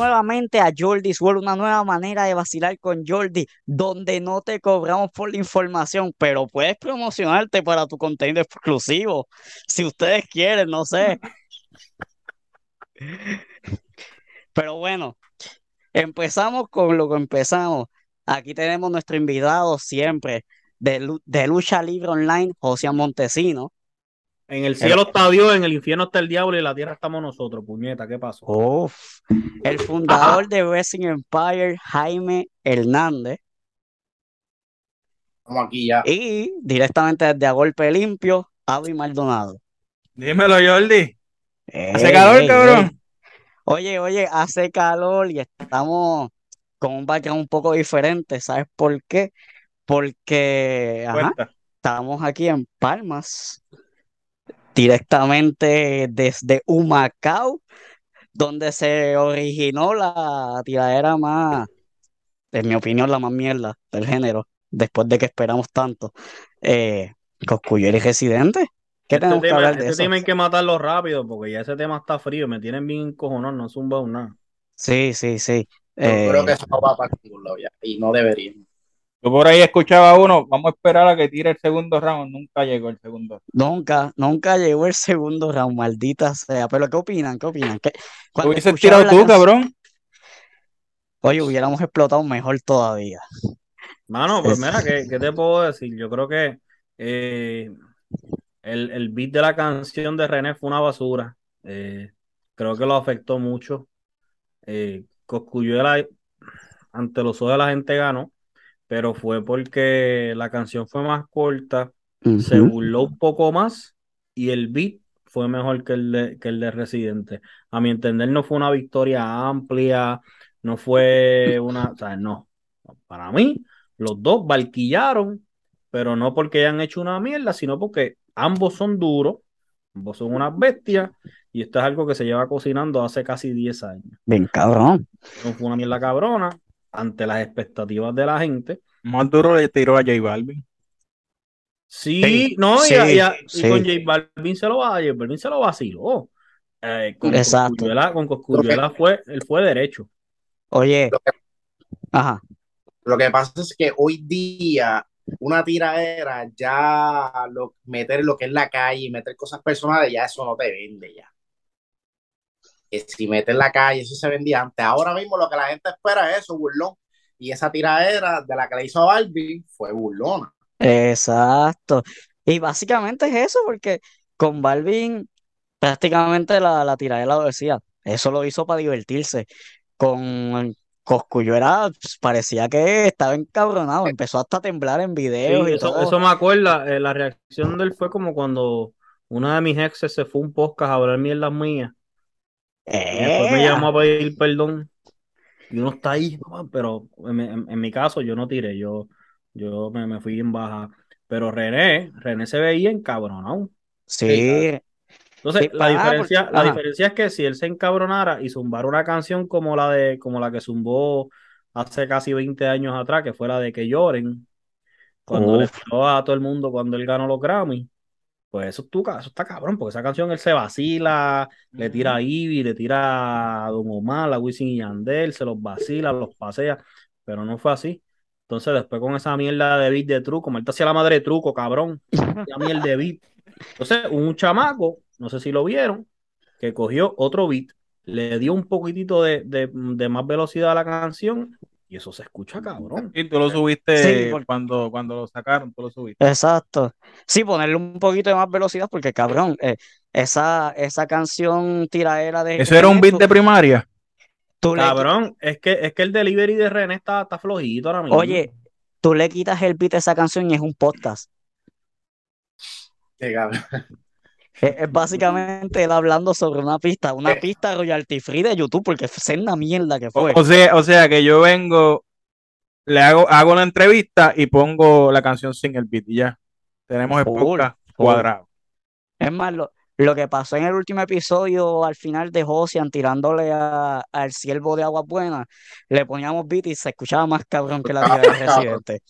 Nuevamente a Jordi's World, una nueva manera de vacilar con Jordi, donde no te cobramos por la información, pero puedes promocionarte para tu contenido exclusivo, si ustedes quieren, no sé. Pero bueno, empezamos con lo que empezamos. Aquí tenemos nuestro invitado siempre de, de Lucha Libre Online, José Montesino. En el cielo está Dios, en el infierno está el diablo y en la tierra estamos nosotros, puñeta, ¿qué pasó? Uf. El fundador de Wrestling Empire, Jaime Hernández. Estamos aquí ya. Y directamente desde A Golpe Limpio, Avi Maldonado. Dímelo, Jordi. Ey, ¿Hace calor, ey, cabrón? ey. Oye, oye, hace calor y estamos con un background un poco diferente. ¿Sabes por qué? Porque ajá, estamos aquí en Palmas, directamente desde Humacao, donde se originó la tiradera más, en mi opinión, la más mierda del género, después de que esperamos tanto. Eh, Cosculluela y Residente. ¿Qué Este tenemos que hablar de este eso? tema hay que matarlo rápido porque ya ese tema está frío, me tienen bien cojonón, no zumba nada. Sí, sí, sí. Yo creo Eh, que eso no va para ningún lado ya. Y no debería. Yo por ahí escuchaba uno, vamos a esperar a que tire el segundo round. Nunca llegó el segundo. Nunca, nunca llegó el segundo round, maldita sea. Pero ¿qué opinan? ¿Qué opinan? ¿Qué- ¿Lo Cuando hubieses tirado tú, canción- cabrón? Oye, hubiéramos explotado mejor todavía. Mano, pues Es- mira, ¿qué, qué te puedo decir? Yo creo que eh, el, el beat de la canción de René fue una basura. Eh, creo que lo afectó mucho. Eh, Cosculluela, ante los ojos de la gente ganó, pero fue porque la canción fue más corta, se burló un poco más y el beat fue mejor que el de, que el de Residente. A mi entender, no fue una victoria amplia, no fue una, o sea, no. Para mí, los dos barquillaron, pero no porque hayan hecho una mierda, sino porque ambos son duros, ambos son unas bestias, y esto es algo que se lleva cocinando hace casi 10 años. Bien cabrón. No fue una mierda cabrona ante las expectativas de la gente. Más duro le tiró a J Balvin. Sí, Sí, no, y, a- y a- y sí. con J Balvin se lo va, J Balvin se lo vaciló. Eh, con Exacto. Con Cosculluela fue, él fue derecho. Oye, Lo que, ajá. lo que pasa es que hoy día una tiradera ya lo, meter lo que es la calle, meter cosas personales, ya eso no te vende ya. Que si metes la calle, eso se vendía antes. Ahora mismo lo que la gente espera es eso, burlón. Y esa tiradera de la que le hizo a Barbie fue burlona. Exacto. Y básicamente es eso, porque con Balvin prácticamente la, la tiradera lo decía. Eso lo hizo para divertirse. Con Cosculluela pues, parecía que estaba encabronado, empezó hasta a temblar en Sí, videos y eso, todo. eso me acuerda, eh, la reacción de él fue como cuando una de mis exes se fue a un podcast a hablar mierdas mías. Después me ¡Ea! llamó a pedir perdón. Y uno está ahí, "No, pero en, en- en mi caso yo no tiré, yo, yo me, me fui en baja. Pero René, René se veía encabronado. Sí, Entonces, Sí, la porque- diferencia, la diferencia es que si él se encabronara y zumbara una canción como la de, como la que zumbó hace casi 20 años atrás, que fue la de Que lloren, cuando le Uf. tiró a todo el mundo cuando él ganó los Grammy, pues eso, tú, eso está cabrón, porque esa canción él se vacila, le tira a Ivy, le tira a Don Omar, a Wisin y Yandel, se los vacila, los pasea, pero no fue así. Entonces, después con esa mierda de beat de truco, Marta hacía la madre de truco, cabrón, esa mierda de beat. Entonces, un chamaco, no sé si lo vieron, que cogió otro beat, le dio un poquitito de, de- de más velocidad a la canción y eso se escucha cabrón. Y tú lo subiste Sí, porque- cuando, cuando lo sacaron, tú lo subiste. Exacto. Sí, ponerle un poquito de más velocidad porque, cabrón, eh, esa, esa canción tiradera de Eso era un beat de primaria. tú le qui- Cabrón, es que, es que el delivery de René está, está flojito ahora mismo. Oye, tú le quitas el beat a esa canción y es un podcast. Qué cabrón. Es, es básicamente él hablando sobre una pista, una Eh. pista royalty free de YouTube, porque es una mierda que fue. o sea, o sea que yo vengo, le hago, hago la entrevista y pongo la canción sin el beat y ya. Tenemos el podcast cuadrado. Es más, lo, lo que pasó en el último episodio, al final de Josian tirándole a- al siervo de Aguas Buenas, le poníamos beat y se escuchaba más cabrón que la tía de Residente.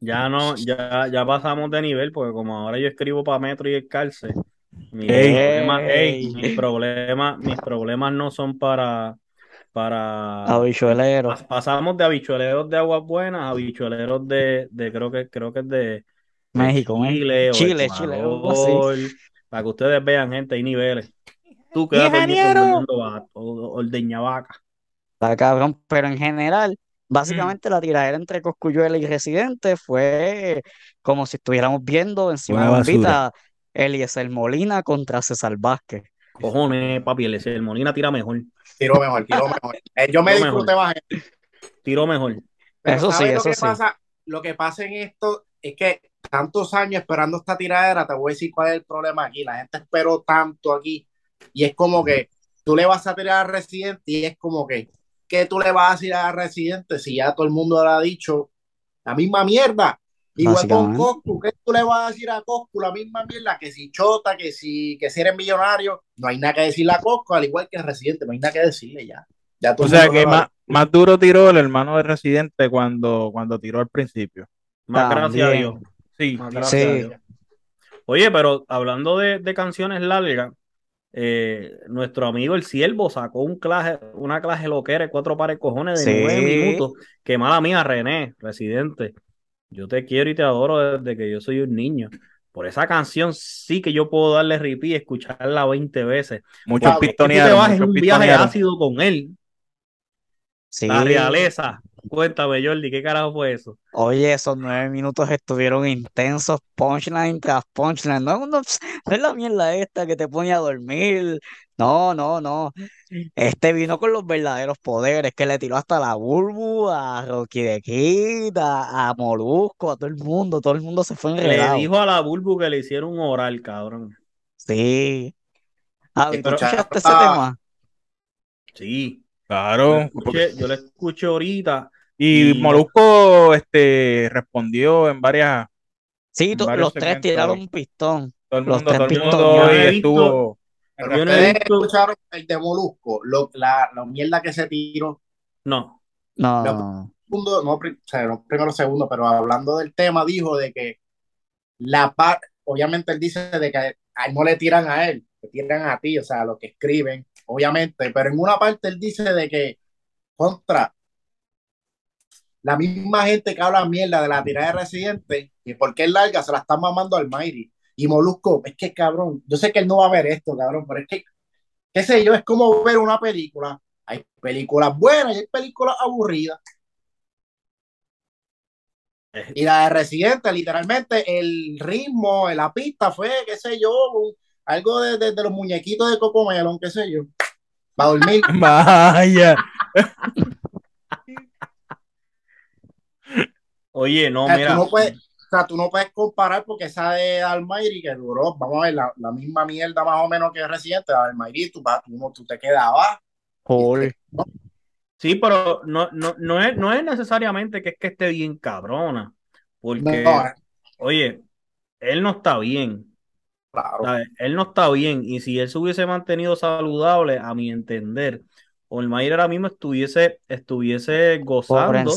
Ya no, ya, ya pasamos de nivel, porque como ahora yo escribo para Metro y el Calce, mis Ey. problemas, ey, mis problemas, mis problemas no son para, para Habichuelero. pas- pasamos de habichueleros de aguas buenas a habichueleros de, de creo que creo que es de, México. Chile o Chile, Chile, algo así. Ecuador, para que ustedes vean, gente, hay niveles. Tú quedas ordeña vaca. Está cabrón, pero en general, básicamente la tiradera entre Cosculluela y Residente fue como si estuviéramos viendo encima Una de bombita Eliezer Molina contra César Vázquez. Cojones, papi, el, el Molina tira mejor, Tiró mejor, tiró mejor. Eh, yo me Tiró disfruté más. tiró mejor. Pero Eso sí, ¿sabes lo eso que sí. pasa? Lo que pasa en esto es que tantos años esperando esta tiradera, te voy a decir cuál es el problema aquí. La gente esperó tanto aquí y es como que tú le vas a tirar a Residente y es como que, ¿qué tú le vas a decir a Residente si ya todo el mundo le ha dicho la misma mierda? Igual con. Coscu, ¿qué tú le vas a decir a Coscu? La misma mierda, que si chota, que si, que si eres millonario, no hay nada que decirle a Coscu, al igual que a Residente, no hay nada que decirle ya. Ya O el sea que más, más duro tiró el hermano de Residente cuando, cuando tiró al principio. Más gracias a Dios. Sí, Más Sí. gracias a Dios. Oye, pero hablando de, de canciones largas, eh, nuestro amigo el Siervo sacó un clase, una clase loquera de cuatro pares de cojones de Sí. nueve minutos. Que mala mía, René, residente. Yo te quiero y te adoro desde que yo soy un niño. Por esa canción sí que yo puedo darle repeat y escucharla 20 veces. muchos Porque Es que tú te pistonearon, vas en muchos un viaje pistonearon. ácido con él. Sí. La realeza. Cuéntame, Jordi, ¿qué carajo fue eso? Oye, esos nueve minutos estuvieron intensos, punchline tras punchline. No, no, no es la mierda esta que te pone a dormir. No, no, no. Este vino con los verdaderos poderes, que le tiró hasta la Bulbu, a Rocky de Kid, a, Molusco, a todo el mundo. Todo el mundo se fue Le enredado. dijo a la Bulbu que le hicieron un oral, cabrón. Sí. Ah, ¿tú Escucha- escuchaste ese tema? Sí. Yo Claro. lo escuché, yo lo escuché ahorita. Y Y- Molusco este, respondió en varias. Sí, en to- varios los tres segmentos tiraron un pistón. Todo el Los tres todo el mundo hoy estuvo. Pero Yo no he ustedes visto- escucharon el de Molusco, lo- la, la mierda que se tiró. No. No, Lo- no. Segundo, no, o sea, primero, segundo, pero hablando del tema, dijo de que la parte, obviamente él dice de que a él no le tiran a él, le tiran a ti, o sea, a los que escriben, obviamente, pero en una parte él dice de que contra la misma gente que habla mierda de la tirada de Residente, y porque es larga, se la están mamando al Mayri. Y Molusco, es que cabrón, yo sé que él no va a ver esto, cabrón, pero es que, qué sé yo, es como ver una película. Hay películas buenas y hay películas aburridas. Eh, Y la de Residente, literalmente, el ritmo, la pista fue, qué sé yo, algo de, de- de los muñequitos de Cocomelon, qué sé yo. Para dormir. Vaya. Oye, no, O sea, mira. tú no puedes, o sea, tú no puedes comparar porque esa de Almighty que duró, vamos a ver, la, la misma mierda más o menos que Residente, la Almighty, tú, vas- tú, no- tú te quedabas. Full. Sí, pero no, no, no es, no es necesariamente que es que esté bien cabrona. Porque, No, eh, oye, él no está bien. claro. ¿sabes? Él no está bien. Y si él se hubiese mantenido saludable, a mi entender, Olmair ahora mismo estuviese, estuviese Por gozando.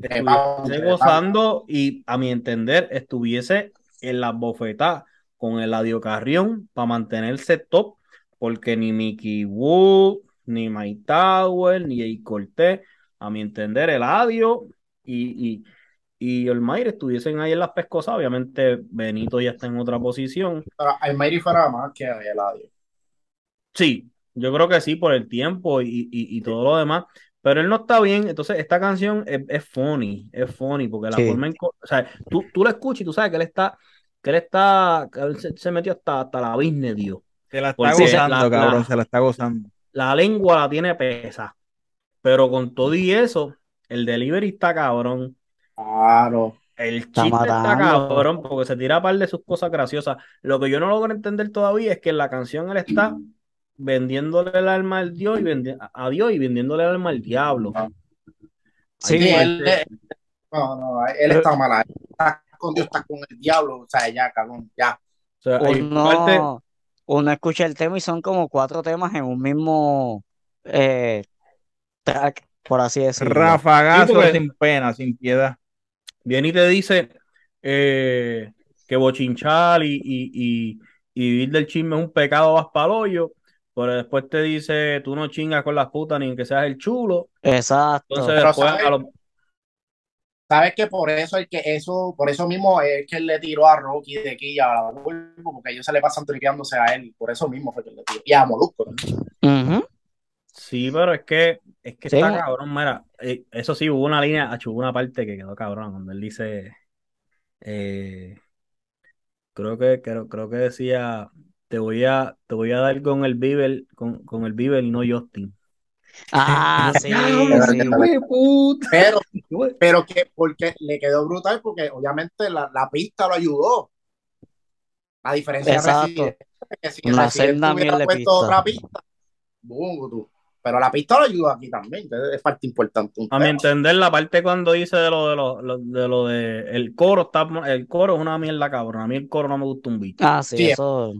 estuviese gozando y a mi entender estuviese en las bofetadas con el Eladio Carrión para mantenerse top porque ni Mickey Wood, ni Mike Tower, ni Jay Cortés, a mi entender Eladio y, y, y Olmair estuviesen ahí en las pescosas, obviamente Benito ya está en otra posición, Pero Almighty fuera más que Eladio. sí, yo creo que sí por el tiempo y, y, y todo lo demás, pero él no está bien, entonces esta canción es, es funny, es funny, porque la Sí. forma en, o sea, tú, tú lo escuchas y tú sabes que él está, que él está, que él se, se metió hasta, hasta la business, Dios. Se la está Porque gozando, la- cabrón. la- Se la está gozando. La lengua la tiene pesa, pero con todo y eso, el delivery está cabrón. Claro. El Está chiste está cabrón porque se tira a par de sus cosas graciosas. Lo que yo no logro entender todavía es que en la canción él está vendiéndole el alma al Dios y vendi- a Dios y vendiéndole el alma al diablo. Sí, Ahí Sí, él, él- no, no, él está mal. ahí. Está con Dios, está con el diablo. O sea, ya, cabrón, ya. o sea, hay parte- Uno, uno escucha el tema y son como cuatro temas en un mismo eh, track, por así decirlo. Rafagazo Sí, porque- sin pena, sin piedad. viene y te dice eh, que bochinchar y, y, y, y vivir del chisme es un pecado vas pero después te dice, tú no chingas con las putas ni que seas el chulo. Exacto. Entonces Pero después ¿sabes? a los- Sabes que por eso es que eso, por eso mismo es que él le tiró a Rocky de aquí a la Bulbo, porque ellos se le pasan tripeándose a él, por eso mismo fue que le tiró. Y a Molusco. Ujú. Sí, pero es que, es que Sí, está cabrón, mira, eh, eso sí, hubo una línea, hubo una parte que quedó cabrón, cuando él dice, eh, creo que, creo, creo que decía, te voy a, te voy a dar con el Bieber, con, con el Bieber y no Justin. Ah, sí, Pero- sí. Pero, pero que porque le quedó brutal, porque obviamente la, la pista lo ayudó. A diferencia Exacto. de que si Resident senda hubiera puesto pista. otra pista, boom, tú. pero la pista lo ayudó aquí también, es parte importante. A mi entender, la parte cuando dice de lo de lo, lo- de lo de el coro, está, el coro es una mierda cabrón. A mí el coro no me gusta un bicho. Ah, sí, Sí. eso.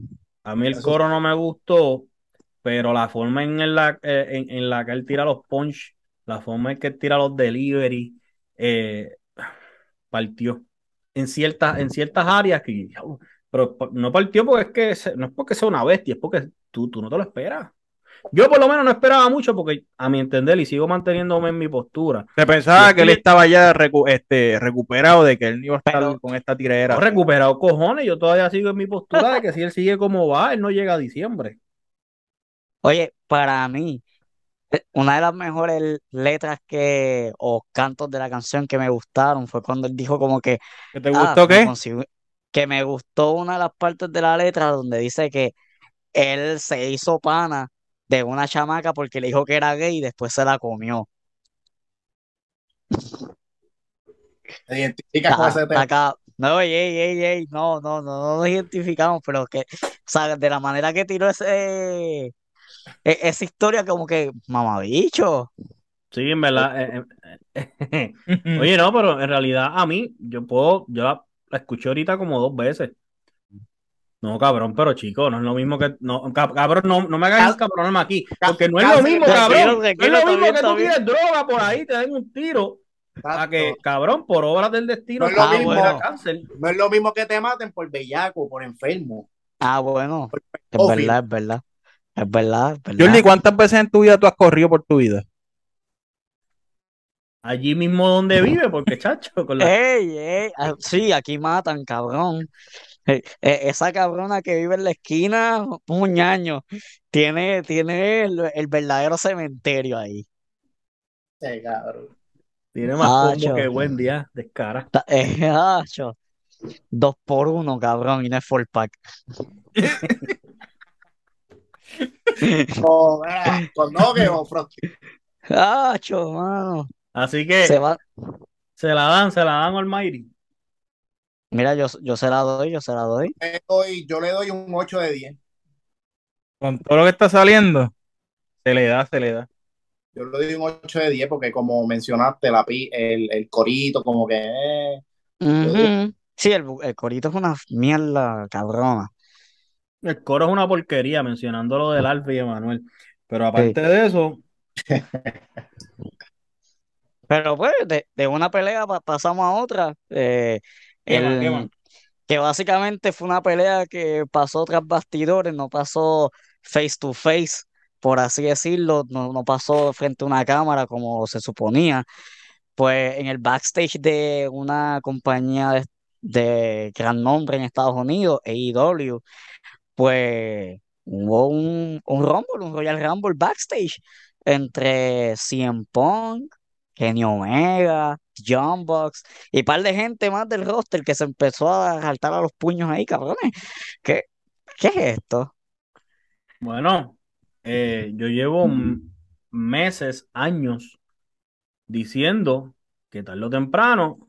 A mí el coro no me gustó, pero la forma en la, eh, en, en la que él tira los punch, la forma en que él tira los delivery, eh, partió. En ciertas, en ciertas áreas que pero no partió porque es que no es porque sea una bestia, es porque tú, tú no te lo esperas. Yo por lo menos no esperaba mucho porque a mi entender y sigo manteniéndome en mi postura. Se pensaba que él estaba ya recu- este, recuperado de que él no iba a estar Pero- con esta tiradera. No recuperado cojones, yo todavía sigo en mi postura de que si él sigue como va, él no llega a diciembre. Oye, para mí, eh, una de las mejores letras que, o cantos de la canción que me gustaron fue cuando él dijo como que, ¿Que te ah, gustó qué? que me gustó una de las partes de la letra donde dice que él se hizo pana de una chamaca porque le dijo que era gay y después se la comió. Te identificas con Está- ese tema. está acá. No, ey, ey, ey, ey, no, no, no, no nos identificamos, pero que, o sea, de la manera que tiró ese, e- esa historia como que, mamabicho. Sí, en verdad. eh, eh, eh. Oye, no, pero en realidad a mí, yo puedo, yo la, la escuché ahorita como dos veces. No, cabrón, pero chico, no es lo mismo que. No, cab- cabrón, no, no me hagas cabronarme aquí. Porque no es lo mismo, cabrón. No es lo mismo que tú tires droga por ahí, te den un tiro. A que, cabrón, por obras del destino, No es lo te mismo. da cáncer. No es lo mismo que te maten por bellaco, por enfermo. Ah, bueno, es verdad, es verdad, es verdad, es verdad. Jordi, ¿cuántas veces en tu vida tú has corrido por tu vida? Allí mismo donde vive, porque chacho, con la- Ey, ey, ah, sí, aquí matan, cabrón. Eh, eh, esa cabrona que vive en la esquina, un ñaño, tiene, tiene el, el verdadero cementerio ahí. Sí, cabrón. tiene más Ah, combo que buen día, descara. Ta- eh, acho, dos por uno, cabrón, y no es full pack. O, mira, con. Acho, mano. Así que Se va. se la dan, se la dan Almighty. Mira, yo, yo se la doy, yo se la doy. Le doy- yo le doy un 8 de 10. Con todo lo que está saliendo, se le da, se le da. Yo le doy un 8 de 10 porque como mencionaste, la el, el corito, como que... eh. Sí, el, el corito es una mierda cabrona. El coro es una porquería, mencionando lo del Alfa y Emanuel. Pero aparte de eso, Pero pues, de, de una pelea pa- pasamos a otra. eh, ¿Qué que básicamente fue una pelea que pasó tras bastidores, no pasó face to face, por así decirlo, no, no pasó frente a una cámara como se suponía. Pues en el backstage de una compañía de, de gran nombre en Estados Unidos, AEW, pues hubo un, un Rumble, un Royal Rumble backstage entre CM Punk, Kenny Omega, John Box y par de gente más del roster que se empezó a saltar a los puños ahí, cabrones. ¿Qué, qué es esto? bueno, eh, yo llevo m- meses, años diciendo que tarde o temprano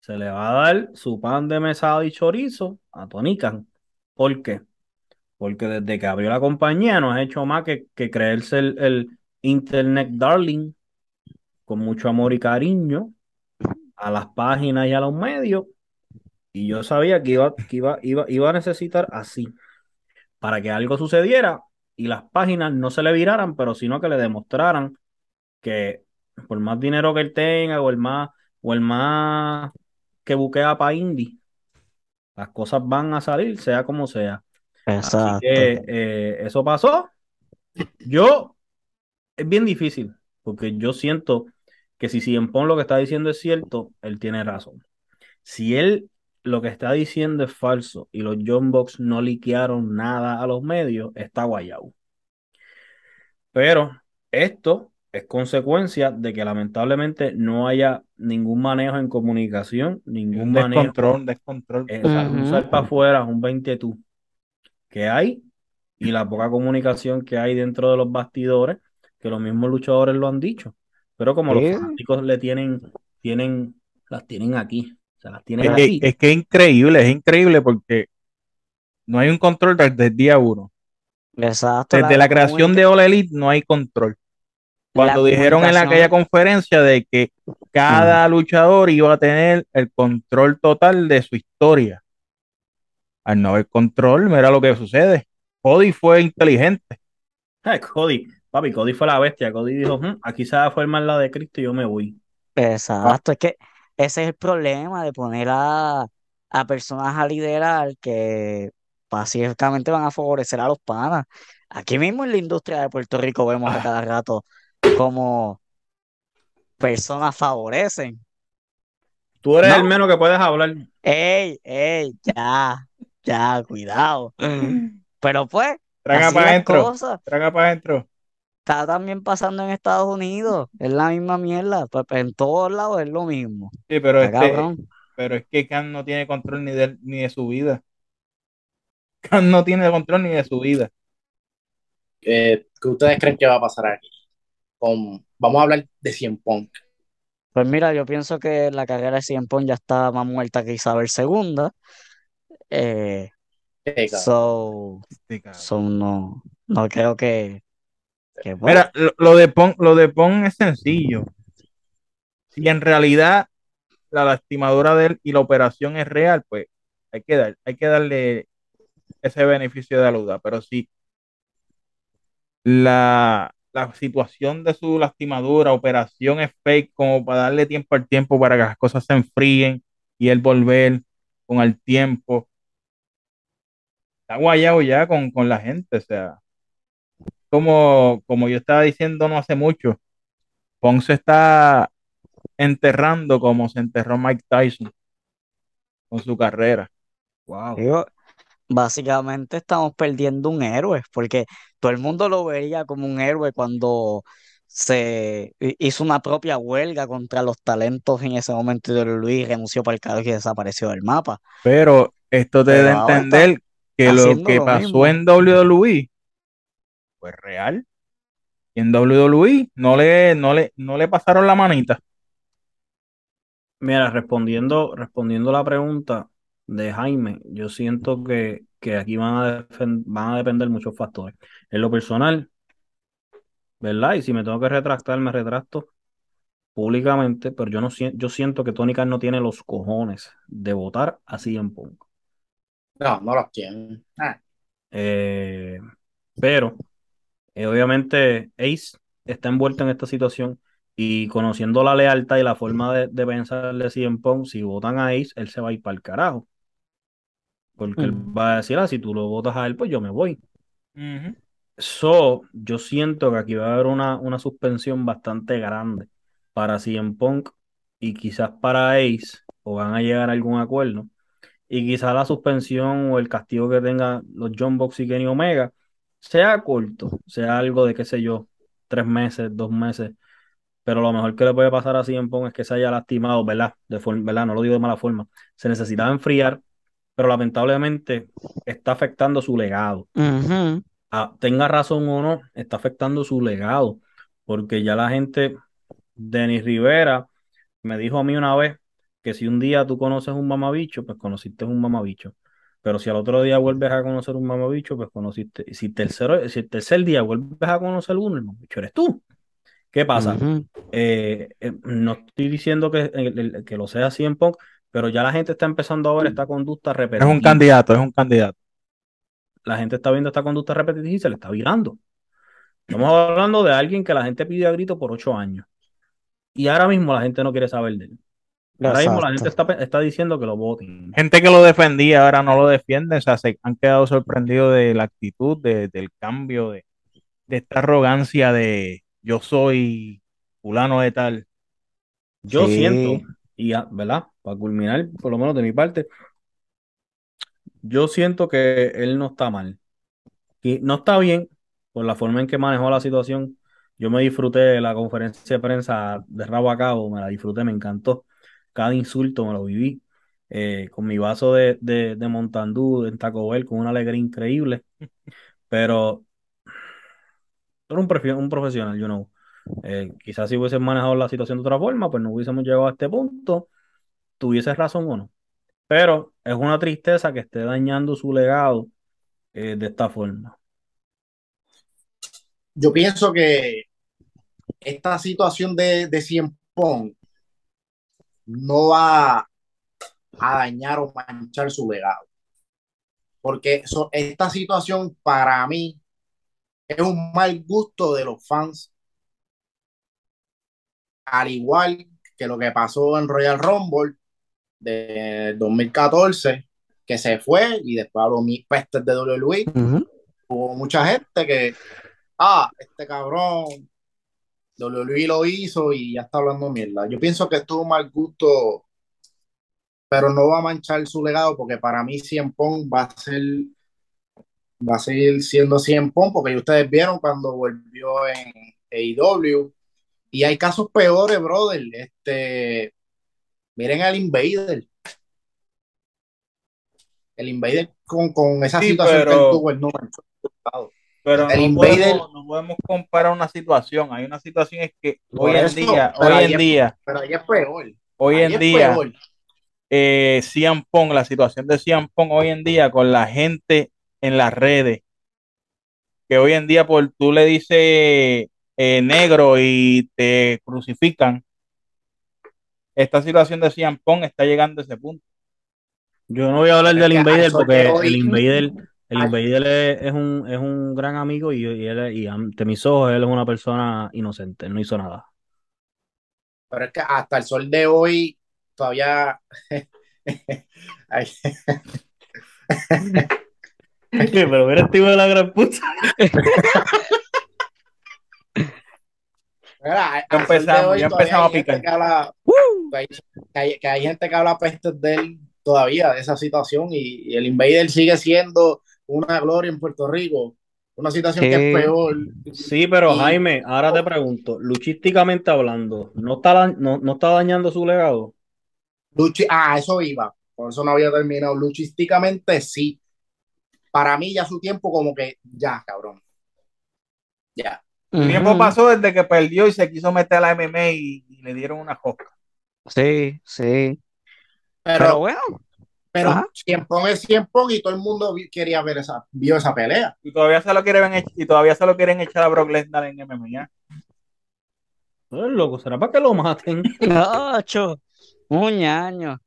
se le va a dar su pan de mesada y chorizo a Tony Khan. ¿Por qué? Porque desde que abrió la compañía no ha hecho más que, que creerse el, el Internet Darling con mucho amor y cariño a las páginas y a los medios. Y yo sabía que iba, que iba, iba, iba a necesitar así para que algo sucediera y las páginas no se le viraran, pero sino que le demostraran que por más dinero que él tenga o el más, o el más que buquea para indie, las cosas van a salir, sea como sea. Así Exacto. que eh, eso pasó. Yo, es bien difícil, porque yo siento que si CM Punk lo que está diciendo es cierto, él tiene razón. Si él lo que está diciendo es falso y los John Box no liquearon nada a los medios, está guayado. Pero esto es consecuencia de que lamentablemente no haya ningún manejo en comunicación, ningún Un manejo. descontrol, un descontrol. Un sal para afuera, un 20 tú que hay y la poca comunicación que hay dentro de los bastidores, que los mismos luchadores lo han dicho. Pero como los fanáticos le tienen, tienen, las tienen aquí, o sea, las tienen Es que, aquí. es que es increíble, es increíble porque no hay un control desde el día uno. Exacto. Desde la creación de All Elite no hay control. Cuando La dijeron en aquella conferencia de que cada luchador iba a tener el control total de su historia. Al no haber control, mira lo que sucede. Cody fue inteligente. Ay, Cody, papi, Cody fue la bestia. Cody dijo, "Mm, aquí se va a formar la de Cristo y yo me voy. Exacto, es que ese es el problema de poner a, a personas a liderar que básicamente van a favorecer a los panas. Aquí mismo en la industria de Puerto Rico vemos a cada rato como personas favorecen. Tú eres No. el menos que puedes hablar. ¡Ey, ey! Ya, ya, cuidado. Pero pues, Traga para adentro. Traga para adentro. Está también pasando en Estados Unidos. Es la misma mierda. Pues, en todos lados es lo mismo. Sí, pero este, cabrón. pero es que Khan no tiene control ni de, ni de su vida. Khan no tiene control ni de su vida. Eh, ¿Qué ustedes creen que va a pasar aquí? Con, vamos a hablar de CM Punk. Pues mira, yo pienso que la carrera de CM Punk ya está más muerta que Isabel II. Eh, so, so no, no creo que, Mira, lo, de Pon, lo de Pon es sencillo. Si en realidad la lastimadura de él y la operación es real, pues hay que dar, hay que darle ese beneficio de la duda. Pero si la, la situación de su lastimadura, operación es fake, como para darle tiempo al tiempo para que las cosas se enfríen y él volver con el tiempo. Está guayado ya con, con la gente, o sea como, como yo estaba diciendo no hace mucho, Ponce está enterrando como se enterró Mike Tyson con su carrera. Wow. digo, básicamente estamos perdiendo un héroe, porque todo el mundo lo veía como un héroe cuando se hi- hizo una propia huelga contra los talentos en ese momento de Luis, renunció para el cargo y desapareció del mapa. Pero esto te Pero da a entender que lo que lo pasó mismo. en WWE fue real. Y en WWE no le, no le, no le pasaron la manita. Mira, respondiendo, respondiendo la pregunta de Jaime, yo siento que, que aquí van a, van a depender muchos factores. En lo personal, ¿verdad? Y si me tengo que retractar, me retracto públicamente, pero yo no siento, yo siento que Tony Khan no tiene los cojones de votar así en Punk. No, no los tienen. Ah, Eh, pero eh, obviamente Ace está envuelto en esta situación y conociendo la lealtad y la forma de, de pensar de CM Punk, si votan a Ace, él se va a ir para el carajo. Porque él Mm. va a decir, ah, si tú lo votas a él, pues yo me voy. Ujú. So, yo siento que aquí va a haber una, una suspensión bastante grande para CM Punk y quizás para Ace, o van a llegar a algún acuerdo. Y quizás la suspensión o el castigo que tengan los John Box y Kenny Omega sea corto, sea algo de, qué sé yo, tres meses, dos meses. Pero lo mejor que le puede pasar a CM Punk es que se haya lastimado, ¿verdad? De forma, ¿verdad? No lo digo de mala forma. Se necesitaba enfriar, pero lamentablemente está afectando su legado ah, tenga razón o no, está afectando su legado, porque ya la gente, Denis Rivera, me dijo a mí una vez que si un día tú conoces un mamabicho, pues conociste un mamabicho, pero si al otro día vuelves a conocer un mamabicho, pues conociste, y si tercero, si el tercer día vuelves a conocer uno, el mamabicho eres tú. ¿Qué pasa? Eh, eh, no estoy diciendo que, el- el- que lo sea así en Punk, pero ya la gente está empezando a ver esta conducta Es repetitiva un candidato, es un candidato. la gente está viendo esta conducta repetitiva y se le está virando. Estamos hablando de alguien que la gente pidió a grito por ocho años. Y ahora mismo la gente no quiere saber de él. Ahora mismo la gente está, está diciendo que lo voten. Gente que lo defendía ahora no lo defiende, o sea, se han quedado sorprendidos de la actitud, de- del cambio, de, de esta arrogancia de yo soy fulano de tal. Yo Sí. siento, y ¿verdad? Para culminar, por lo menos de mi parte, yo siento que él no está mal. Y no está bien por la forma en que manejó la situación. Yo me disfruté de la conferencia de prensa de rabo a cabo, me la disfruté, me encantó. Cada insulto me lo viví. eh, con mi vaso de, de, Montandú en Taco Bell, con una alegría increíble. Pero era un, un profesional, you know. Eh, quizás si hubiesen manejado la situación de otra forma, pues no hubiésemos llegado a este punto. Tuviese razón o no. Pero es una tristeza que esté dañando su legado eh, de esta forma. Yo pienso que esta situación de, de Punk no va a dañar o manchar su legado. Porque so- esta situación para mí es un mal gusto de los fans. Al igual que lo que pasó en Royal Rumble de 2014, que se fue y después habló mi pestes de WWE. Ujú. Hubo mucha gente que, ah, este cabrón, WWE lo hizo y ya está hablando mierda. Yo pienso que esto es un mal gusto, pero no va a manchar su legado porque para mí CM Punk va a ser, va a seguir siendo CM Punk porque ustedes vieron cuando volvió en AEW y hay casos peores, brother. Este, miren al Invader. El Invader con, con esa Sí, situación que él tuvo, él no manchó su legado. Pero El no, Invader- podemos, no podemos comparar una situación. Hay una situación es que Por hoy en día, pero hoy en día, Pero es peor. hoy en día, peor. eh, CM Punk, la situación de CM Punk hoy en día con la gente en las redes, que hoy en día por tú le dices eh, negro y te crucifican, esta situación de CM Punk está llegando a ese punto. Yo no voy a hablar Es del Invader porque el Invader, el Invader es, es un, es un gran amigo y, y, él, y ante mis ojos él es una persona inocente, él no hizo nada. Pero es que hasta el sol de hoy todavía. Pero mira el tipo de la gran puta. mira, Ya empezamos, ya empezamos a picar. gente que habla- que hay, que hay- que hay gente que habla pestes de él todavía, de esa situación, y, y el Invader sigue siendo una gloria en Puerto Rico. Una situación que es peor. Sí, pero Y- Jaime, ahora te pregunto, luchísticamente hablando, ¿no está, no, no está dañando su legado? Luchi, ah, eso iba. Por eso no había terminado. Luchísticamente sí. Para mí ya su tiempo como que ya, cabrón. Ya. El tiempo pasó desde que perdió y se quiso meter a la MMA y, y le dieron una joca. Sí, sí. Pero, Pero bueno, pero ajá. Pong es Cien Pong y todo el mundo quería ver esa, vio esa pelea. Y todavía se lo quieren y todavía se lo quieren echar a Brock Lesnar en MMA. No es loco, ¿será para que lo maten? Ocho, un ñaño.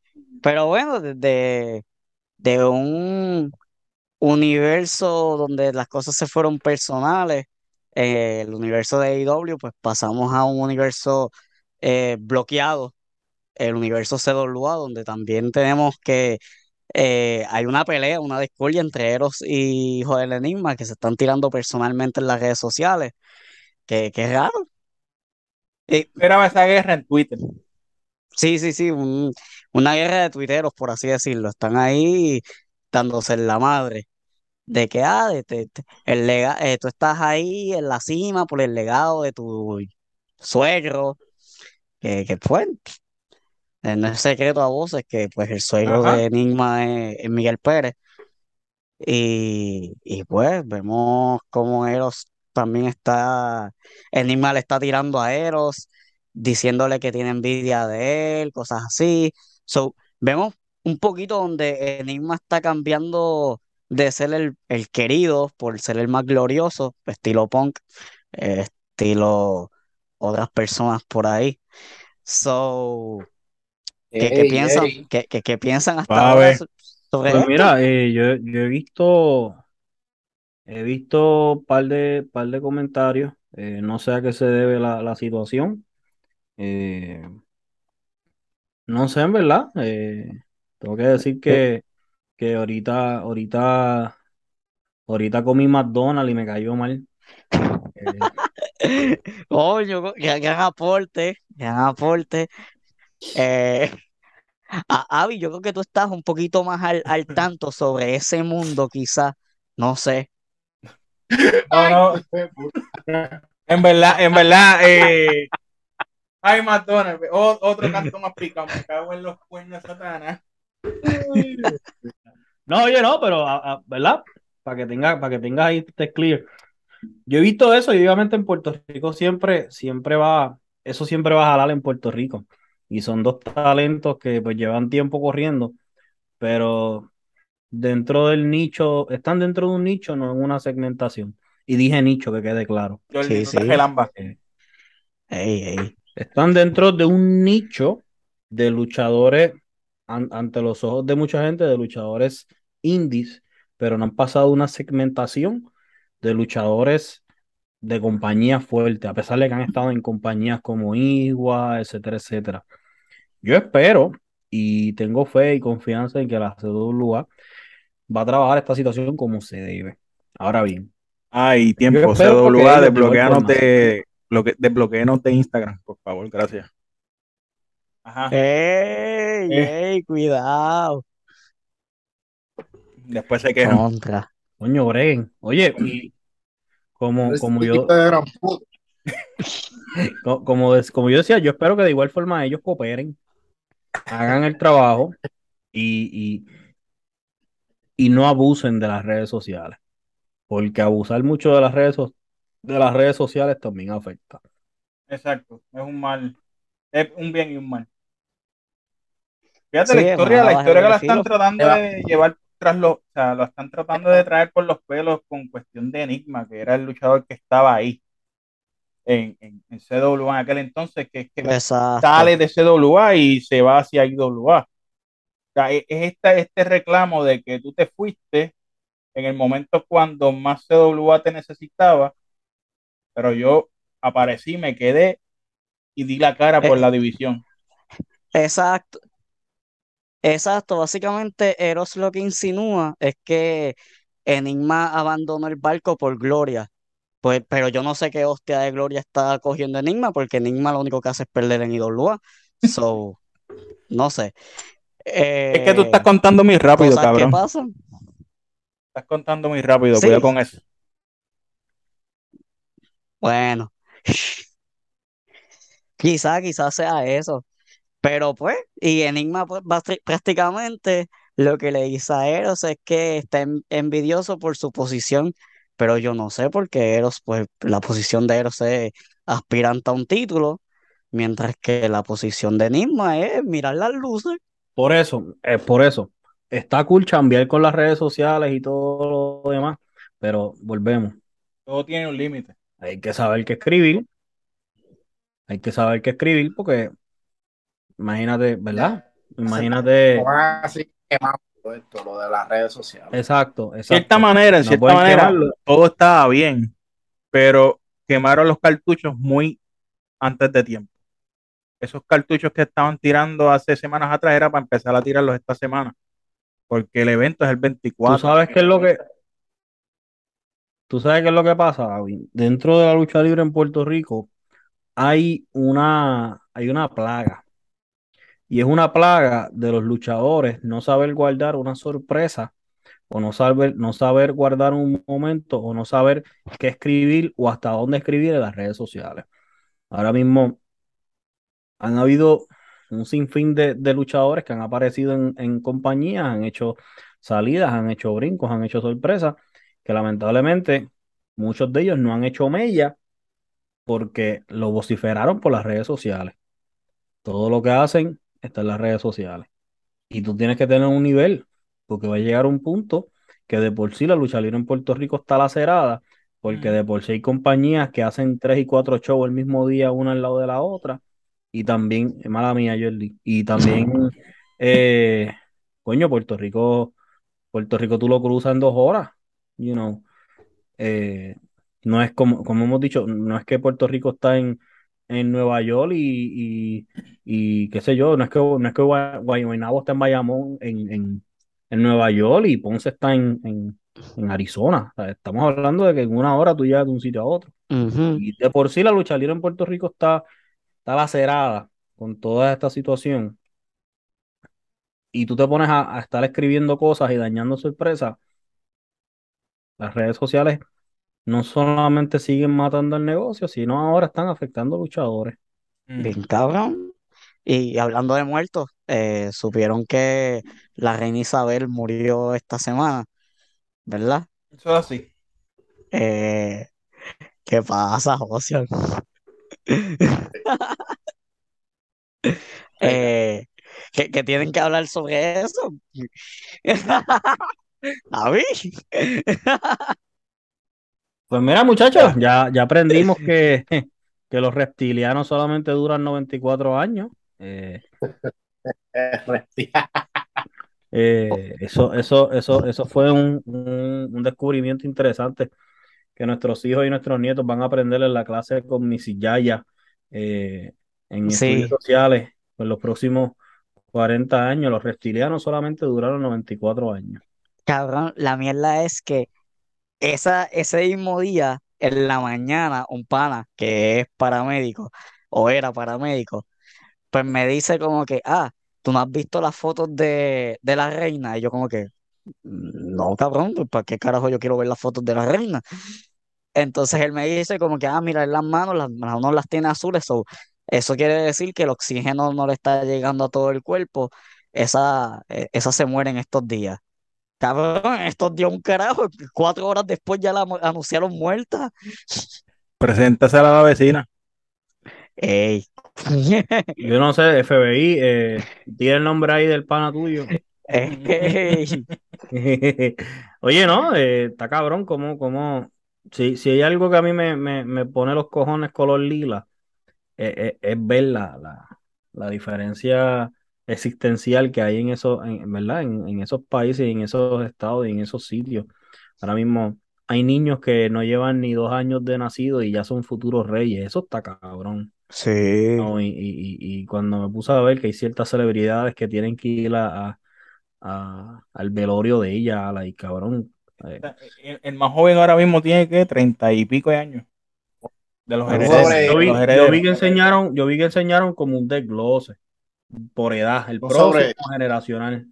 Pero bueno, desde de un universo donde las cosas se fueron personales, eh, el universo de AEW, pues pasamos a un universo eh, bloqueado, el universo CWA, donde también tenemos que eh, hay una pelea, una discordia entre Eros y Hijo del Enigma que se están tirando personalmente en las redes sociales, que, que es raro. Y, esa guerra en Twitter. Sí, sí, sí, un- una guerra de tuiteros, por así decirlo. Están ahí dándose en la madre. De que, ah, de, el lega, eh, tú estás ahí en la cima por el legado de tu suegro, que, que pues, eh, no es secreto a voces que pues el suegro Ajá. de Enigma es, es Miguel Pérez. Y, y pues vemos cómo Eros también está, Enigma le está tirando a Eros, diciéndole que tiene envidia de él, cosas así. So, vemos un poquito donde Enigma está cambiando de ser el, el querido por ser el más glorioso, estilo punk, eh, estilo otras personas por ahí. So, ¿qué, qué Ey, piensan? ey. ¿Qué, qué- qué piensan hasta ahora sobre Pues esto? mira, eh, yo, yo he visto, he visto par de, par de comentarios, eh, no sé a qué se debe la, la situación. Eh, No sé, en verdad. eh, tengo que decir que, que ahorita, ahorita, ahorita comí McDonald's y me cayó mal. Eh, Coño, gran, gran aporte, gran aporte. Eh, a- Avi, yo creo que tú estás un poquito más al, al tanto sobre ese mundo, quizás. No sé. No, no, en verdad, en verdad, eh, ay, McDonald's, o- otro canto más picado, me cago en los cuernos de Satanás. No, oye, no, pero, a- a- ¿verdad? Para que tenga, para que tengas ahí esté clear. Yo he visto eso y obviamente en Puerto Rico siempre, siempre va, eso siempre va a jalar en Puerto Rico. Y son dos talentos que pues llevan tiempo corriendo, pero dentro del nicho, están dentro de un nicho, no en una segmentación. Y dije nicho, que quede claro. Jordi, Sí, sí. relambas. Eh, Ey, ey. están dentro de un nicho de luchadores an- ante los ojos de mucha gente, de luchadores indies, pero no han pasado una segmentación de luchadores de compañías fuertes, a pesar de que han estado en compañías como Igua, etcétera, etcétera. Yo espero y tengo fe y confianza en que la CWA va a trabajar esta situación como se debe. Ahora bien, Ay, tiempo, CWA, desbloqueanos de, bloque- desbloqueanos de Instagram, por favor, gracias. Ajá, Ey, Eh. ey, cuidado. después se quejan. Contra. coño, breguen. Oye, como, como yo, como, des- como yo decía, yo espero que de igual forma ellos cooperen, hagan el trabajo y, y, y no abusen de las redes sociales, porque abusar mucho de las redes, so- de las redes sociales también afecta. Exacto, es un mal, es un bien y un mal. Fíjate Sí, la historia, la historia que la están tratando de llevar tras los, o sea, lo están tratando de traer por los pelos con cuestión de Enigma, que era el luchador que estaba ahí en, en, en CWA en aquel entonces, que es que sale de CWA y se va hacia IWA. O sea, es es esta, este reclamo de que tú te fuiste en el momento cuando más CWA te necesitaba, pero yo aparecí, me quedé y di la cara por Eh. la división. Exacto. Exacto. Básicamente, Eros lo que insinúa es que Enigma abandonó el barco por Gloria. Pues, pero yo no sé qué hostia de Gloria está cogiendo Enigma, porque Enigma lo único que hace es perder en IWA. So, no sé. Es que tú Eh, estás contando muy rápido, cabrón. pasan. Estás contando muy rápido, Sí. cuidado con eso. Bueno, quizá, quizás sea eso. Pero pues, y Enigma pues, prácticamente lo que le dice a Eros es que está en- envidioso por su posición, pero yo no sé porque Eros, pues la posición de Eros es aspirante a un título, mientras que la posición de Enigma es mirar las luces. Por eso, es por eso. Está cool chambear con las redes sociales y todo lo demás, pero volvemos. Todo tiene un límite. Hay que saber qué escribir. Hay que saber qué escribir porque imagínate, ¿verdad? Imagínate. Así todo esto, lo de las redes sociales. Exacto, De cierta exacto. manera, en No cierta manera, quemarlo. todo estaba bien, pero quemaron los cartuchos muy antes de tiempo. Esos cartuchos que estaban tirando hace semanas atrás era para empezar a tirarlos esta semana, porque el evento es el Tú 24. sabes qué es lo que. Tú sabes qué es lo que pasa, Gaby? Dentro de la lucha libre en Puerto Rico hay una, hay una plaga. Y es una plaga de los luchadores no saber guardar una sorpresa o no saber, no saber guardar un momento o no saber qué escribir o hasta dónde escribir en las redes sociales. Ahora mismo han habido un sinfín de, de luchadores que han aparecido en, en compañías, han hecho salidas, han hecho brincos, han hecho sorpresas, que lamentablemente muchos de ellos no han hecho mella porque lo vociferaron por las redes sociales. Todo lo que hacen está en las redes sociales. Y tú tienes que tener un nivel, porque va a llegar un punto que de por sí la lucha libre en Puerto Rico está lacerada, porque Mm. de por sí hay compañías que hacen tres y cuatro shows el mismo día, una al lado de la otra, y también, mala mía, Jordi, y también, eh, coño, Puerto Rico, Puerto Rico tú lo cruzas en dos horas, you know, eh, no es como, como hemos dicho, no es que Puerto Rico está en, en Nueva York y, y, y qué sé yo, no es que, no es que Gua- Guaynabo está en Bayamón, en, en, en Nueva York y Ponce está en, en, en Arizona. O sea, estamos hablando de que en una hora tú llegas de un sitio a otro. Y de por sí la lucha libre en Puerto Rico está, está lacerada con toda esta situación. Y tú te pones a, a estar escribiendo cosas y dañando sorpresas. Las redes sociales no solamente siguen matando el negocio, sino ahora están afectando luchadores. Bien cabrón. Y hablando de muertos, eh, supieron que la reina Isabel murió esta semana, ¿verdad? Eso es así. Eh, ¿qué pasa, José? Eh, que, que tienen que hablar sobre eso. A mí. Pues mira, muchachos, ya, ya aprendimos que, que los reptilianos solamente duran 94 años. Eh, Eh, eso, eso, eso, eso fue un, un- un descubrimiento interesante que nuestros hijos y nuestros nietos van a aprender en la clase con Missy Yaya eh, en Sí. estudios sociales en los próximos 40 años. Los reptilianos solamente duraron 94 años. Cabrón, la mierda es que esa, ese mismo día, en la mañana, un pana que es paramédico o era paramédico, pues me dice como que, ah, tú no has visto las fotos de, de la reina. Y yo como que, no, cabrón, pues, ¿para qué carajo yo quiero ver las fotos de la reina? Entonces él me dice como que, ah, mira, en las manos, las manos no las tiene azules, so, eso quiere decir que el oxígeno no le está llegando a todo el cuerpo. Esa, eh, esa se muere en estos días. Cabrón, estos días un carajo, cuatro horas después ya la anunciaron muerta. Preséntasela a la vecina. Ey. Yo no sé, FBI, eh, tiene el nombre ahí del pana tuyo. Ey. Oye, no, eh, está cabrón, como, como, si, si hay algo que a mí me, me, me pone los cojones color lila, eh, eh, es ver la, la, la diferencia existencial que hay en esos, en, ¿verdad? En, en esos países, en esos estados y en esos sitios. Ahora mismo hay niños que no llevan ni dos años de nacido y ya son futuros reyes. Eso está cabrón. Sí. No, y, y- y- y cuando me puse a ver que hay ciertas celebridades que tienen que ir a, a- a- al velorio de ella, a la y cabrón. eh, El, el más joven ahora mismo tiene que treinta y pico de años. De los herederos. yo vi, de los yo vi que enseñaron, yo vi que enseñaron como un desglose por edad, el sobre- generacional.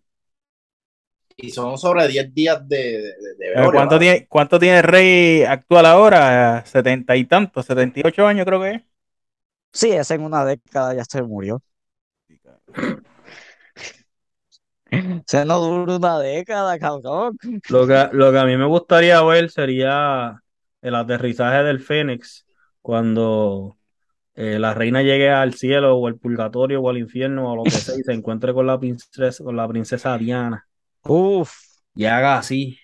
Y son sobre 10 días de, de, de Pero velorio, ¿Cuánto tiene, ¿Cuánto tiene el rey actual ahora? Setenta y tantos, setenta y ocho años creo que es. Sí, ese en una década ya se murió. Se no dura una década, cabrón. Lo que, lo que a mí me gustaría ver sería el aterrizaje del Fénix cuando eh, la reina llegue al cielo o al purgatorio o al infierno o lo que sea y se encuentre con la princesa, con la princesa Diana Uf. y haga así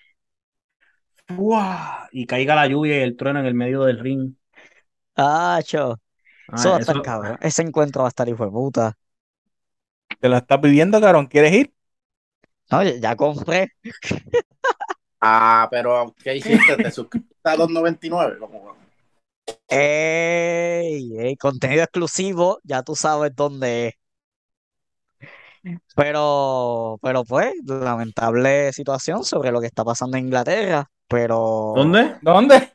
¡fua! y caiga la lluvia y el trueno en el medio del ring. Ah, cho. Ah, Eso va a estar eso- cabrón. Ese encuentro va a estar hijo de puta. Te la está pidiendo, cabrón. ¿Quieres ir? No, ya, ya compré. Ah, pero ¿qué hiciste? ¿Te suscribiste a 2.99? Ey, ey, contenido exclusivo, ya tú sabes dónde es. Pero, pero pues, lamentable situación sobre lo que está pasando en Inglaterra. Pero, ¿Dónde? ¿Dónde?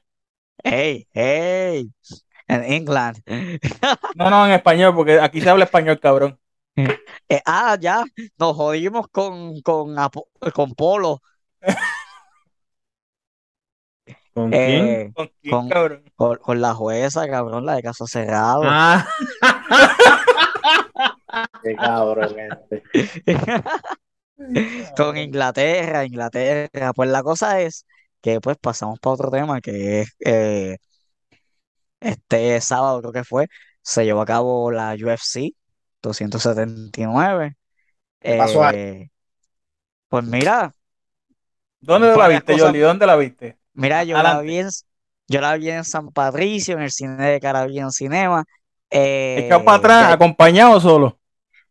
Hey, hey, en England. No, no, en español, porque aquí se habla español, cabrón. Eh, ah, ya, nos jodimos con, con, con Polo. ¿Con quién? eh, ¿Con quién, Con- cabrón? con, con la jueza, cabrón, la de caso cerrado. Ah, Qué cabrón este. Con Inglaterra, Inglaterra. Pues la cosa es que pues pasamos para otro tema que es eh, este sábado creo que fue, se llevó a cabo la UFC 279. ¿Qué pasó ahí? Eh, pues mira, ¿Dónde la viste. Jordi? ¿Dónde la viste? Mira, yo la vi en, yo la vi en San Patricio, en el cine de Caribbean Cinema. Eh, ¿Echado para atrás, ya- acompañado solo?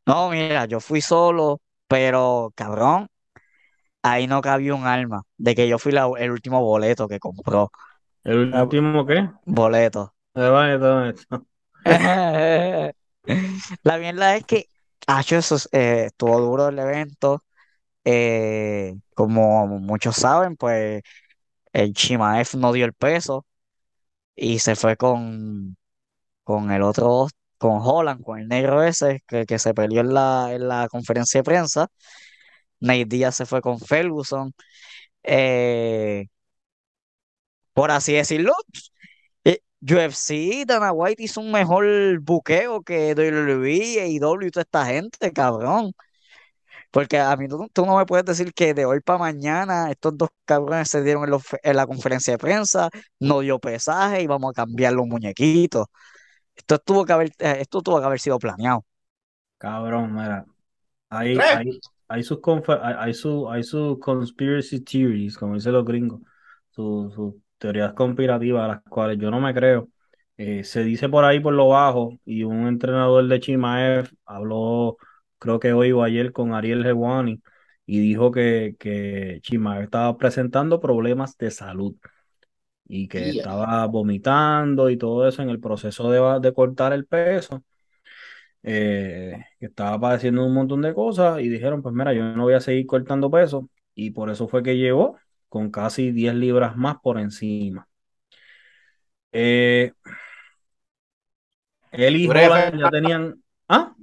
No, mira, yo fui solo, pero cabrón, ahí no cabía un alma de que yo fui la- el último boleto que compró. ¿El último qué? Boleto. La mierda es que, hecho eso eh, estuvo duro el evento. Eh, como muchos saben, pues el Chimaev no dio el peso y se fue con, con el otro, con Holland, con el negro ese que, que se peleó en la, en la conferencia de prensa. Nate Diaz se fue con Ferguson. Eh, por así decirlo, UFC, Dana White hizo un mejor buqueo que WWE, y toda esta gente, cabrón. Porque a mí tú, tú no me puedes decir que de hoy para mañana estos dos cabrones se dieron en, los- en la conferencia de prensa, no dio pesaje y vamos a cambiar los muñequitos. Esto tuvo que haber, eh, esto tuvo que haber sido planeado. Cabrón, mira. Hay, Tres. hay, hay sus confe- hay, hay su, hay sus conspiracy theories, como dicen los gringos, sus sus teorías conspirativas a las cuales yo no me creo. Eh, se dice por ahí por lo bajo, y un entrenador de Chimaev habló, creo que hoy o ayer, con Ariel Hewani, y dijo que, que Chimaev estaba presentando problemas de salud y que Yeah. estaba vomitando y todo eso en el proceso de, de cortar el peso eh, que estaba padeciendo un montón de cosas y dijeron, pues mira, yo no voy a seguir cortando peso y por eso fue que llegó con casi 10 libras más por encima. Eh, él y ¿Tú crees que Holland ya tenían... Ah,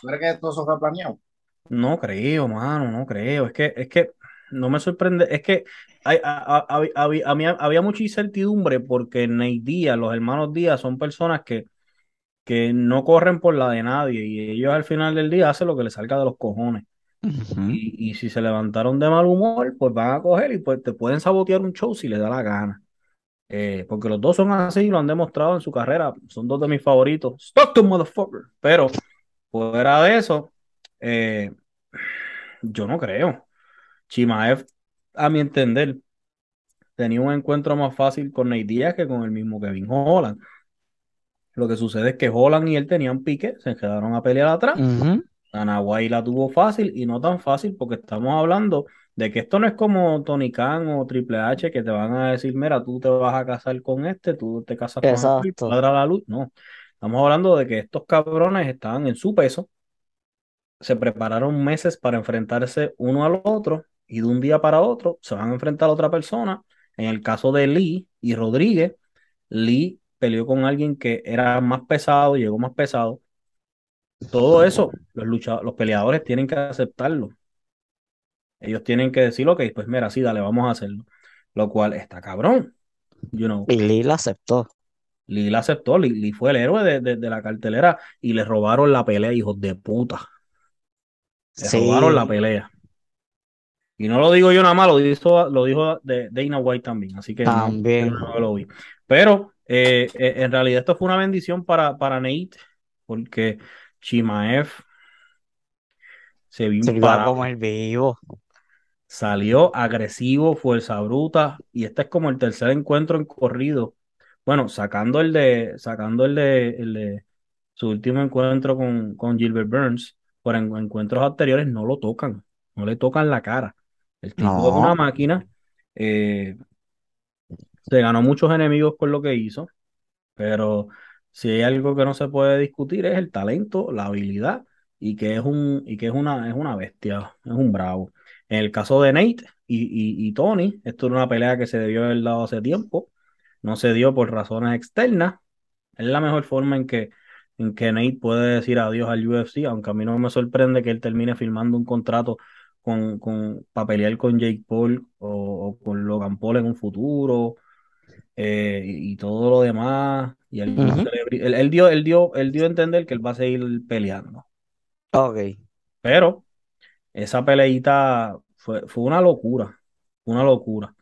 ¿Tú crees que todo eso fue planeado? no creo, mano, no creo. Es que, es que no me sorprende, es que hay- a- a- a- había, había- había mucha incertidumbre porque Nate Díaz, los hermanos Díaz, son personas que que no corren por la de nadie y ellos al final del día hacen lo que les salga de los cojones. Y, y si se levantaron de mal humor, pues van a coger y pues te pueden sabotear un show si les da la gana. Eh, porque los dos son así y lo han demostrado en su carrera. Son dos de mis favoritos. Stockton, motherfucker. Pero fuera de eso, eh, yo no creo. Chimaev, a mi entender, tenía un encuentro más fácil con Nate Diaz que con el mismo Kevin Holland. Lo que sucede es que Holland y él tenían pique, se quedaron a pelear atrás. Ujú. Anahuay la tuvo fácil y no tan fácil porque estamos hablando de que esto no es como Tony Khan o Triple H que te van a decir, mira, tú te vas a casar con este, tú te casas con aquel, Exacto. cuadra la luz. No, estamos hablando de que estos cabrones estaban en su peso, se prepararon meses para enfrentarse uno al otro y de un día para otro se van a enfrentar a otra persona. En el caso de Lee y Rodríguez, Lee peleó con alguien que era más pesado, llegó más pesado. Todo eso, los luchadores, los peleadores tienen que aceptarlo. Ellos tienen que decir, ok, pues mira, sí, dale, vamos a hacerlo. Lo cual está cabrón. You know, Y Lee la aceptó. Lee la aceptó, Lee, Lee fue el héroe de, de- de la cartelera y le robaron la pelea, hijos de puta. Le Sí. robaron la pelea. Y no lo digo yo nada más, lo dijo, lo dijo de, Dana White también, así que no, También. no lo vi. Pero eh, eh, en realidad esto fue una bendición para, para Nate, porque Chimaev se vio imparable. comer vivo. Salió agresivo, fuerza bruta, y este es como el tercer encuentro en corrido. Bueno, sacando el de, sacando el de, el de su último encuentro con, con Gilbert Burns, por en- encuentros anteriores no lo tocan, no le tocan la cara. El tipo es una máquina, eh, se ganó muchos enemigos con lo que hizo, pero si hay algo que no se puede discutir es el talento, la habilidad y que es un y que es una es una bestia, es un bravo. En el caso de Nate y, y, y Tony, esto era una pelea que se debió haber dado hace tiempo, no se dio por razones externas. Es la mejor forma en que en que Nate puede decir adiós al UFC, aunque a mí no me sorprende que él termine firmando un contrato con, con para pelear con Jake Paul o, o con Logan Paul en un futuro eh, y, y todo lo demás. Y él, él, él dio, él, dio, él dio a entender que él va a seguir peleando. Ok. Pero esa peleita fue, fue una locura. Una locura.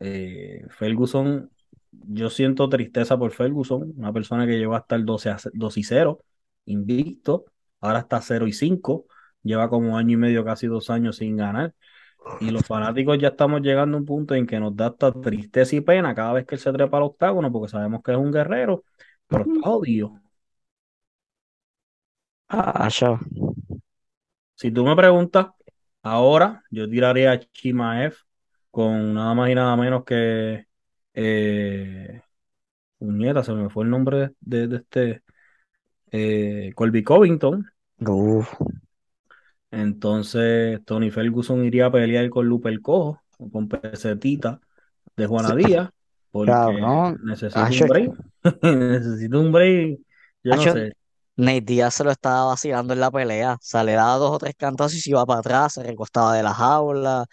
Eh, Ferguson, yo siento tristeza por Ferguson, una persona que llegó hasta el 12, a- 2 y 0, invicto, ahora está 0 y 5, lleva como año y medio, casi dos años sin ganar. Y los fanáticos ya estamos llegando a un punto en que nos da hasta tristeza y pena cada vez que él se trepa al octágono, porque sabemos que es un guerrero, pero está jodido. Ah, ya. Si tú me preguntas, ahora yo tiraría a Chimaev con nada más y nada menos que eh, puñeta, se me fue el nombre de, de- este eh, Colby Covington. Uf, Entonces Tony Ferguson iría a pelear con Lupe el Cojo o con Pesetita de Juana Díaz porque Cabrón. necesito Acho, un break. necesito un break. Yo no sé. Nate Diaz se lo estaba vacilando en la pelea. O sea, le daba dos o tres cantazos y se iba para atrás, se recostaba de la jaula.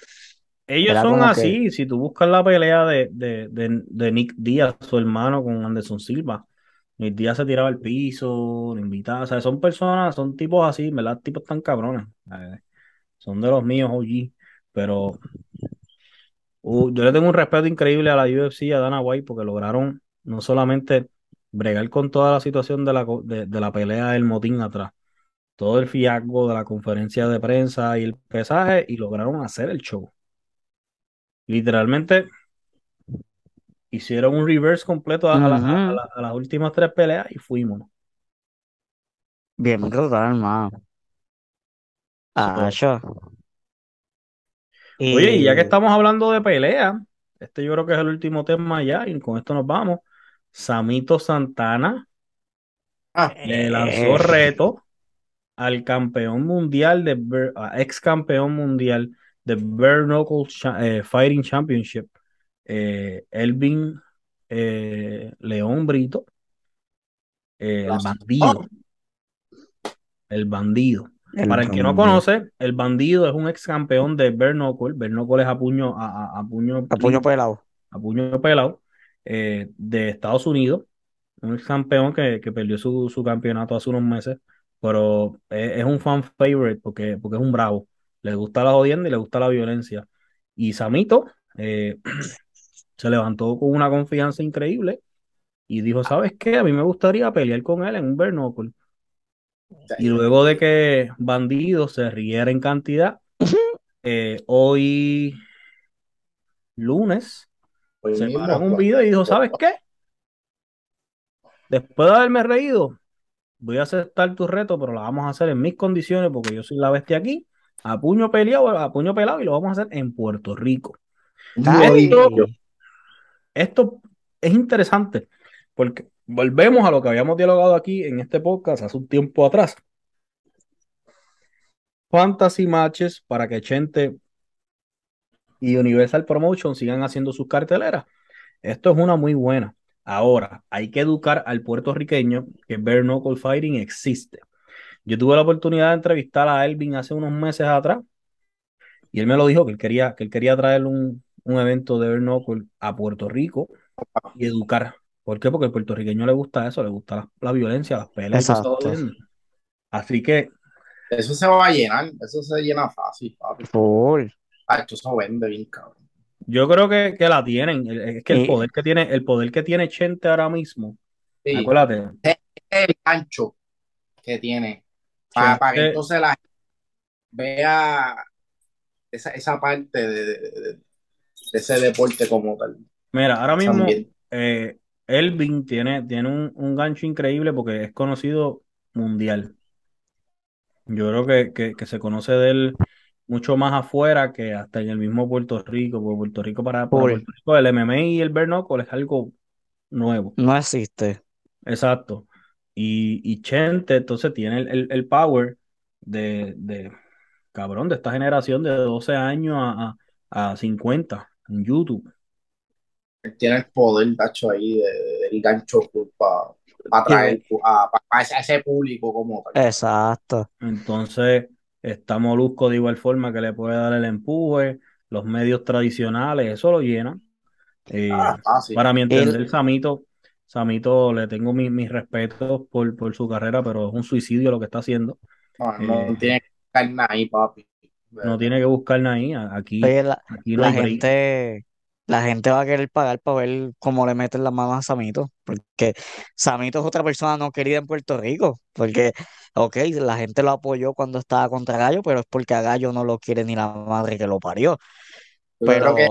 Ellos son que, así. Si tú buscas la pelea de, de, de, de Nick Díaz, su hermano, con Anderson Silva, Nick Díaz se tiraba al piso, lo invitaba. O sea, son personas, son tipos así, ¿verdad? Tipos tan cabrones. Eh, Son de los míos, OG. Pero uh, yo le tengo un respeto increíble a la UFC y a Dana White porque lograron no solamente bregar con toda la situación de la, de la pelea del motín atrás, todo el fiasco de la conferencia de prensa y el pesaje, y lograron hacer el show. Literalmente hicieron un reverse completo a, a la- a Ujú. la- a las últimas tres peleas y fuimos. Bien brutal, hermano. So, Acho. oye, y ya que estamos hablando de pelea, este yo creo que es el último tema ya, y con esto nos vamos. Samito Santana Ah, le lanzó eh, reto al campeón mundial de ex campeón mundial de Bare Knuckle Cha- eh, Fighting Championship, eh, Elvin eh, León Brito, eh, el bandido, el bandido. el Para el que no bandido. conoce, el bandido es un ex campeón de Bare Knuckle. Bare Knuckle es a puño, a, a- a puño A puño pelado. a puño pelado, eh, de Estados Unidos. Un ex campeón que, que perdió su, su campeonato hace unos meses, pero es, es un fan favorite porque, porque es un bravo. Le gusta la jodienda y le gusta la violencia. Y Samito eh, se levantó con una confianza increíble y dijo, ¿sabes qué? A mí me gustaría pelear con él en un Knuckle. Y luego de que Bandido se riera en cantidad, eh, hoy lunes hoy se mismo, un video y dijo, ¿sabes qué? Después de haberme reído, voy a aceptar tu reto, pero lo vamos a hacer en mis condiciones porque yo soy la bestia aquí, a puño peleado, a puño pelado y lo vamos a hacer en Puerto Rico. Esto es interesante porque volvemos a lo que habíamos dialogado aquí en este podcast hace un tiempo atrás. Fantasy matches para que Chente y Universal Promotion sigan haciendo sus carteleras. Esto es una muy buena. Ahora, hay que educar al puertorriqueño que Bare Knuckle Fighting existe. Yo tuve la oportunidad de entrevistar a Elvin hace unos meses atrás y él me lo dijo que él quería, que él quería traer un, un evento de Bare Knuckle a Puerto Rico y educar. ¿Por qué? Porque al puertorriqueño le gusta eso, le gusta la, la violencia, las peleas. Así que Eso se va a llenar, eso se llena fácil, papi. Full. Ah, esto se vende bien, cabrón. yo creo que, que la tienen. Es que el Y poder que tiene, el poder que tiene Chente ahora mismo, Sí, acuérdate, es el gancho que tiene. Para, para que Chente, entonces la gente vea esa, esa parte de, de- de- de ese deporte como tal. mira, ahora mismo eh, Elvin tiene, tiene un, un gancho increíble porque es conocido mundial. Yo creo que, que, que se conoce de él mucho más afuera que hasta en el mismo Puerto Rico. Porque Puerto Rico, para. Puerto Rico, el MMA y el bare es algo nuevo. No existe. Exacto. Y, y Chente entonces tiene el, el- el power de, de, cabrón, de esta generación de 12 años a, a, a 50 en YouTube. Él tiene el poder, tacho, ahí de- de- del gancho para a, pa- pa ese, a ese público como tal. Exacto. Entonces, está Molusco de igual forma que le puede dar el empuje, los medios tradicionales, eso lo llena. Eh, Ah, fácil. para mi entender, Samito, Samito le tengo mi- mis respetos por, por su carrera, pero es un suicidio lo que está haciendo. No, no Eh, tiene que estar nada ahí, papi. no tiene que buscar nada ahí. Aquí, oye, la, aquí no la hay break. gente, la gente va a querer pagar para ver cómo le meten las manos a Samito. Porque Samito es otra persona no querida en Puerto Rico. Porque, ok, la gente lo apoyó cuando estaba contra Gallo, pero es porque a Gallo no lo quiere ni la madre que lo parió. Yo creo que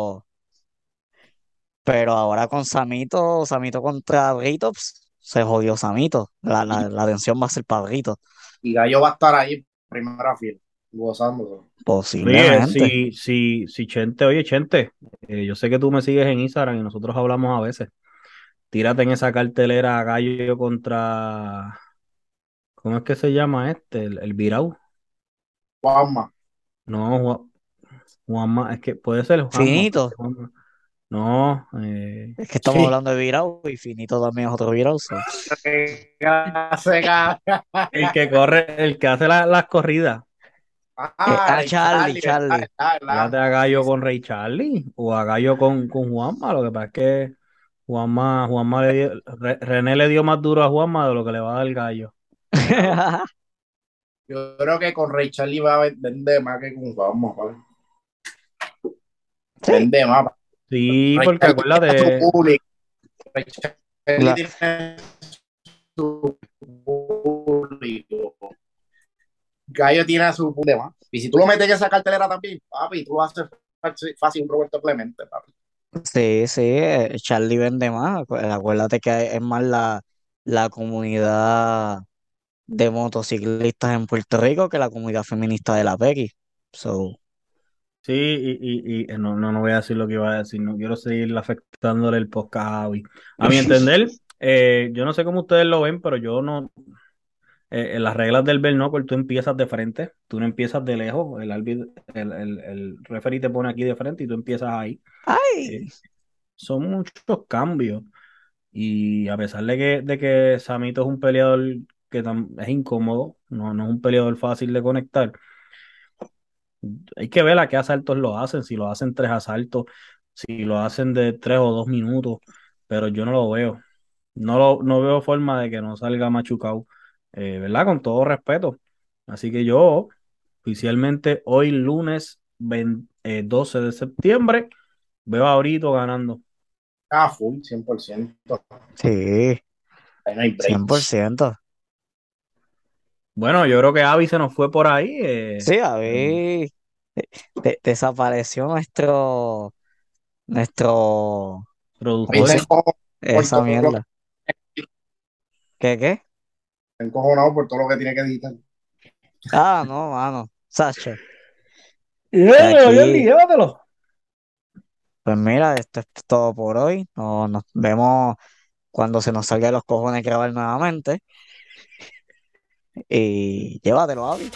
Pero, ahora con Samito, Samito contra Brito, ps, se jodió Samito. La, la, la atención va a ser para Brito, y Gallo va a estar ahí, primera fila, gozándolo. Oye, posiblemente. si, si, si Chente, oye, Chente, eh, yo sé que tú me sigues en Instagram y nosotros hablamos a veces. Tírate en esa cartelera Gallo contra ¿Cómo es que se llama este? El, el Virau. Juanma. No, Juan- Juanma, es que puede ser Juanma. Finito. Juanma. No, eh, Es que estamos Sí. hablando de Virao y Finito también es otro so. Caga. el que corre, el que hace la- las corridas. Ah, ah, Charlie, Charlie. Fíjate a Gallo con Ray Charlie o a Gallo con, con Juanma. Lo que pasa es que Juanma, Juanma le dio, Re- René le dio más duro a Juanma de lo que le va a dar el Gallo. Yo creo que con Ray Charlie va a vender más que con Juanma. ¿vale? Sí. Vende más. Sí, Ray porque acuérdate. Gallo tiene a su público. Y si tú lo metes en esa cartelera también, papi, tú lo haces fácil, fácil un Roberto Clemente, papi. Sí, sí, Charlie vende más. Acu- Acuérdate que es más la, la comunidad de motociclistas en Puerto Rico que la comunidad feminista de la PEGI. So, sí, y, y, y eh, no, no, no voy a decir lo que iba a decir, no quiero seguir afectándole el podcast a Javi. A mi entender, eh, yo no sé cómo ustedes lo ven, pero yo no, eh, en las reglas del bare knuckle tú empiezas de frente, tú no empiezas de lejos, el, árbitro- el, el, el referee te pone aquí de frente y tú empiezas ahí. ¡ay! Son muchos cambios y a pesar de que, de que Samito es un peleador que es incómodo, no, no es un peleador fácil de conectar, hay que ver a qué asaltos lo hacen, si lo hacen tres asaltos, si lo hacen de tres o dos minutos, pero yo no lo veo. No, lo, no veo forma de que no salga machucado, eh, ¿verdad? Con todo respeto. Así que yo, oficialmente, hoy lunes 20 eh, 12 de septiembre, veo a Brito ganando. Ah, full, 100%. Sí, Ahí no hay break. 100%. Bueno, yo creo que Avi se nos fue por ahí. eh, Sí, a ver, de- desapareció nuestro, nuestro, productor. Esa mierda. ¿Qué, qué? encojonado por todo lo que tiene que editar. Ah, no, mano. Sacha. Llévatelo, Aquí- Jordi, llévatelo. Pues mira, esto es todo por hoy. No- nos vemos cuando se nos salga de los cojones grabar nuevamente. Y llévatelo, Avi.